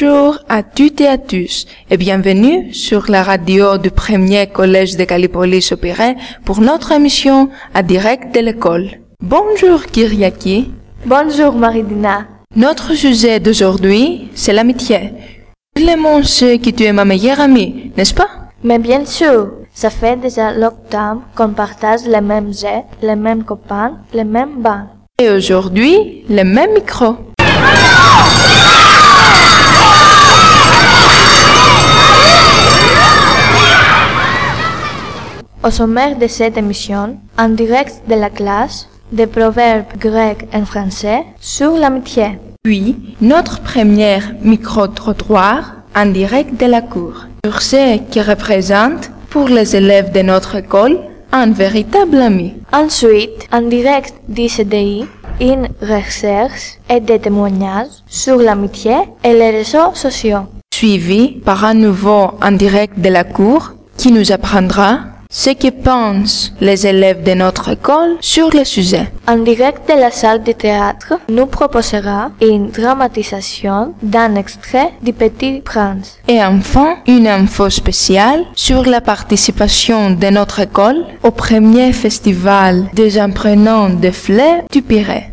Bonjour à toutes et à tous et bienvenue sur la radio du premier collège de Calipolis au Pirée pour notre émission à direct de l'école. Bonjour Kyriaki. Bonjour Maridina. Notre sujet d'aujourd'hui, c'est l'amitié. Clément sait que tu es ma meilleure amie, n'est-ce pas? Mais bien sûr, ça fait déjà longtemps qu'on partage les mêmes jeux, les mêmes copains, les mêmes bancs. Et aujourd'hui, le même micro. Au sommaire de cette émission, en direct de la classe, des proverbes grecs et français sur l'amitié. Puis, notre premier micro-trottoir en direct de la cour. Sur ce qui représente, pour les élèves de notre école, un véritable ami. Ensuite, en direct du CDI, une recherche et des témoignages sur l'amitié et les réseaux sociaux. Suivi par un nouveau en direct de la cour qui nous apprendra ce que pensent les élèves de notre école sur le sujet. En direct de la salle de théâtre, nous proposera une dramatisation d'un extrait du Petit Prince. Et enfin, une info spéciale sur la participation de notre école au premier festival des imprenants de fleurs du Pirée.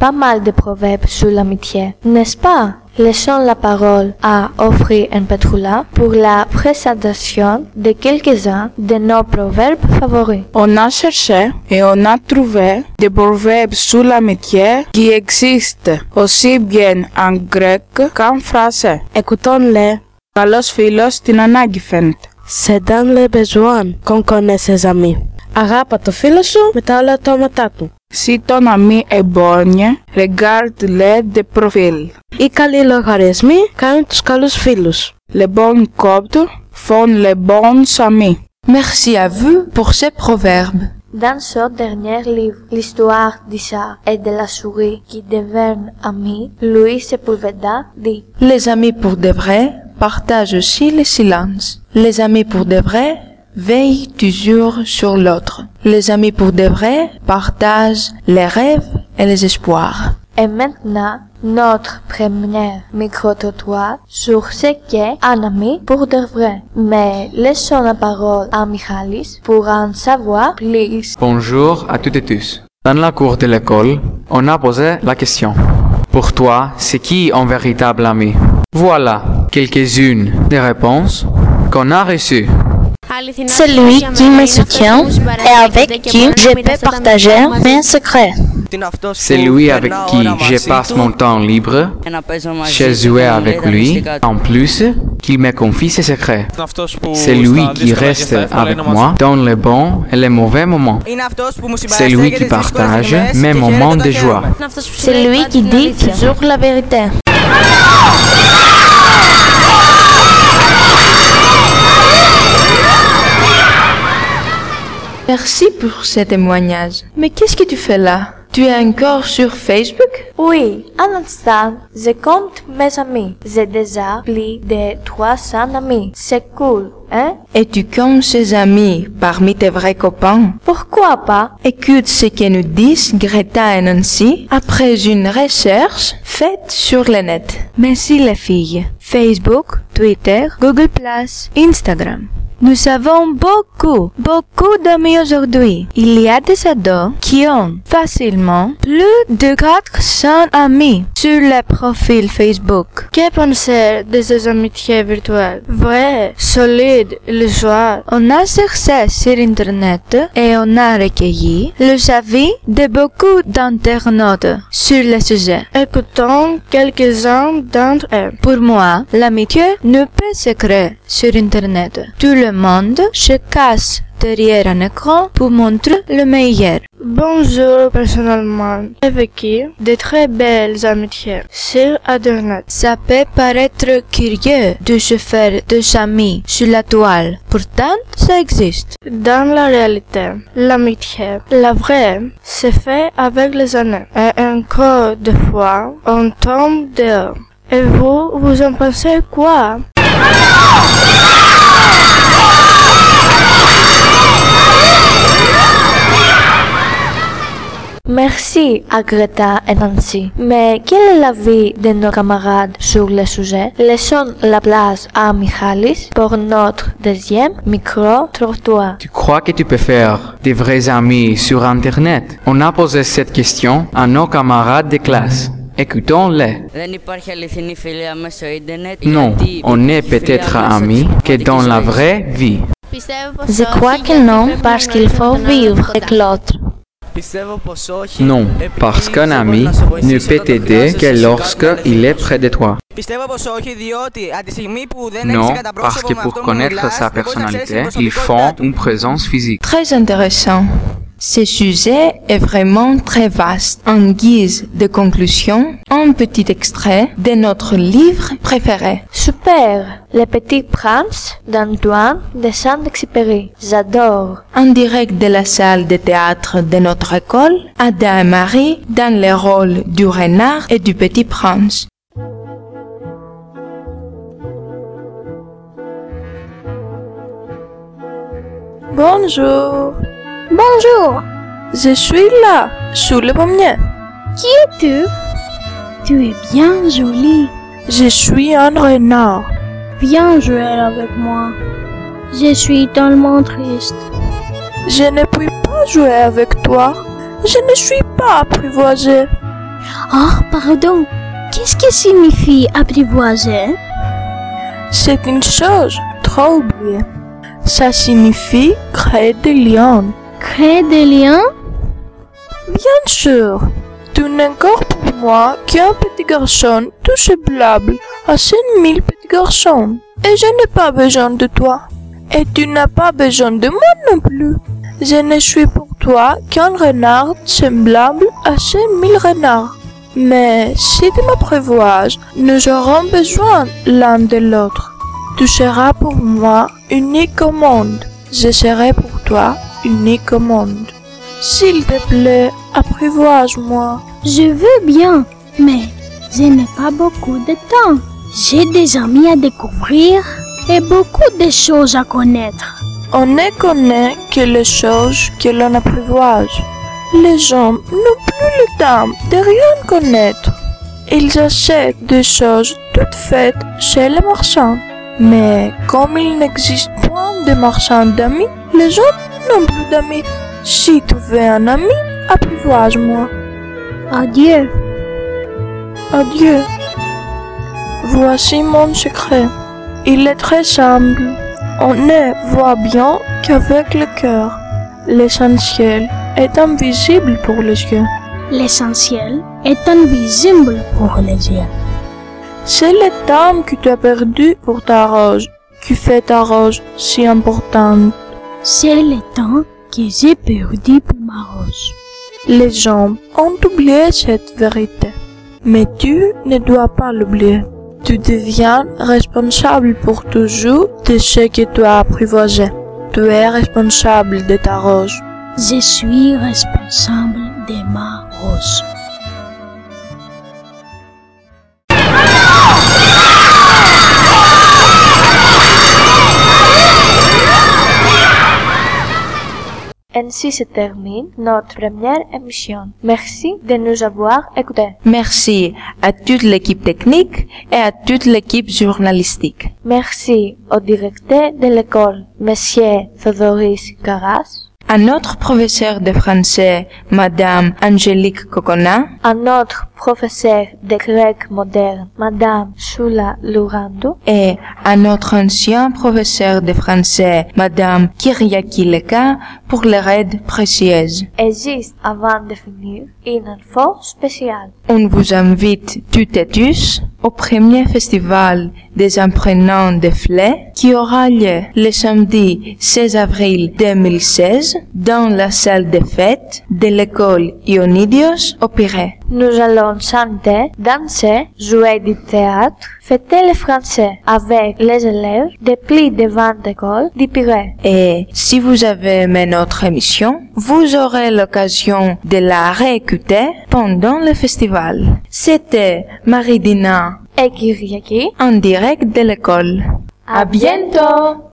Pas mal de proverbes sur l'amitié, n'est-ce pas Laissons la parole à Offri et Petroula pour la présentation de quelques-uns de nos proverbes favoris. On a cherché et on a trouvé des proverbes sur l'amitié qui existent aussi bien en grec qu'en français. Écoutons-les. Καλός φίλος την ανάγκη φαίνεται. C'est dans le besoin qu'on connaît ses amis. Αγάπα το φίλο σου με τα όλα τα όματά του. Si ton ami est borgne, regarde-le de profil. Οι καλοί λογαριασμοί κάνουν τους καλούς φίλους. Les bons couples font les bons amis. Merci à vous pour ces proverbes. Dans ce dernier livre, l'histoire du chat et de la souris qui deviennent amis, Louis Sepulveda dit Les amis pour de vrai partagent aussi le silence. Les amis pour de vrai veillent toujours sur l'autre. Les amis pour de vrai partagent les rêves et les espoirs. Et maintenant, notre premier micro-trottoir sur ce qu'est un ami pour de vrai. Mais laissons la parole à Michalis pour en savoir plus. Bonjour à toutes et tous. Dans la cour de l'école, on a posé la question. Pour toi, c'est qui un véritable ami? Voilà quelques-unes des réponses qu'on a reçues. Celui qui me soutient et avec qui je peux partager mes secrets. C'est lui avec qui je passe mon temps libre. Je jouer avec lui. En plus, qu'il me confie ses secrets. C'est lui qui reste avec moi dans les bons et les mauvais moments. C'est lui qui partage mes moments de joie. C'est lui qui dit toujours la vérité. Merci pour ce témoignage. Mais qu'est-ce que tu fais là? Tu es encore sur Facebook? Oui, un instant, je compte mes amis. J'ai déjà plus de 300 amis. C'est cool, hein? Et tu comptes ses amis parmi tes vrais copains? Pourquoi pas? Écoute ce que nous disent Greta et Nancy après une recherche faite sur le net. Merci les filles. Facebook, Twitter, Google Instagram. Nous avons beaucoup, beaucoup d'amis aujourd'hui. Il y a des ados qui ont facilement plus de 400 amis sur le profil Facebook. Que penser de ces amitiés virtuelles? Vraies, solides, illusoires. On a cherché sur Internet et on a recueilli les avis de beaucoup d'internautes sur le sujet. Écoutons quelques-uns d'entre eux. Pour moi, l'amitié ne peut se créer sur Internet. Tout le monde se casse derrière un écran pour montrer le meilleur. Bonjour personnellement. J'ai vécu de très belles amitiés sur Internet. Ça peut paraître curieux de se faire des amis sur la toile. Pourtant, ça existe. Dans la réalité, l'amitié, la vraie, se fait avec les années. Et encore des fois, on tombe dehors. Et vous, vous en pensez quoi? Merci à Greta et Nancy. Mais quelle est l'avis de nos camarades sur le sujet? Laissons la place à Michalis pour notre deuxième micro-trottoir. Tu crois que tu peux faire des vrais amis sur Internet? On a posé cette question à nos camarades de classe. Écoutons-les. Non, on n'est peut-être amis que dans la vraie vie. Je crois que non, parce qu'il faut vivre avec l'autre. Non, parce qu'un ami ne peut t'aider que lorsqu'il est près de toi. Non, parce que pour connaître sa personnalité, il faut une présence physique. Très intéressant. Ce sujet est vraiment très vaste. En guise de conclusion, un petit extrait de notre livre préféré. Super Le Petit Prince d'Antoine de Saint-Exupéry. J'adore. En direct de la salle de théâtre de notre école, Ada et Marie dans les rôles du renard et du petit prince. Bonjour. Bonjour. Je suis là, sous le pommier. Qui es-tu? Tu es bien jolie. Je suis un renard. Viens jouer avec moi. Je suis tellement triste. Je ne puis pas jouer avec toi. Je ne suis pas apprivoisé. Oh, pardon. Qu'est-ce que signifie apprivoiser C'est une chose trop oubliée. Ça signifie créer des liens. Créer des liens Bien sûr. Tu n'es encore pour moi qu'un petit garçon tout semblable à cinq mille petits garçons. Et je n'ai pas besoin de toi. Et tu n'as pas besoin de moi non plus. Je ne suis pour toi qu'un renard semblable à cinq mille renards. Mais si tu m'apprivoises, nous aurons besoin l'un de l'autre. Tu seras pour moi unique au monde. Je serai pour toi au monde. S'il te plaît, apprivoise-moi. Je veux bien, mais je n'ai pas beaucoup de temps. J'ai des amis à découvrir et beaucoup de choses à connaître. On ne connaît que les choses que l'on apprivoise. Les gens n'ont plus le temps de rien connaître. Ils achètent des choses toutes faites chez les marchands. Mais comme il n'existe point de marchands d'amis, les gens plus d'amis. Si tu veux un ami, apprivoise-moi. Adieu. Adieu. Voici mon secret. Il est très simple. On ne voit bien qu'avec le cœur. L'essentiel est invisible pour les yeux. L'essentiel est invisible pour les yeux. C'est le temps que tu as perdu pour ta rose qui fait ta rose si importante. C'est le temps que j'ai perdu pour ma rose. Les gens ont oublié cette vérité. Mais tu ne dois pas l'oublier. Tu deviens responsable pour toujours de ce que tu as apprivoisé. Tu es responsable de ta rose. Je suis responsable de ma rose. Ainsi se termine notre première émission. Merci de nous avoir écoutés. Merci à toute l'équipe technique et à toute l'équipe journalistique. Merci au directeur de l'école, Monsieur Théodoris Carras, À notre professeur de français, Madame Angélique Cocona, à notre professeur de grec moderne, Madame Shula Lourando, et à notre ancien professeur de français, Madame Kyriaki Leka, pour leur aide précieuse. et juste avant de finir, une info spéciale. On vous invite toutes et tous au premier festival des imprenants de Flé qui aura lieu le samedi 16 avril 2016 dans la salle de fête de l'école Ionidios au Pirée. Nous allons chanter, danser, jouer du théâtre, fêter le français avec les élèves de plus de 20 écoles du Pirée. Et si vous avez aimé notre émission, vous aurez l'occasion de la réécouter pendant le festival. C'était Maridina Et Kyriaki, en direct de l'école. À bientôt!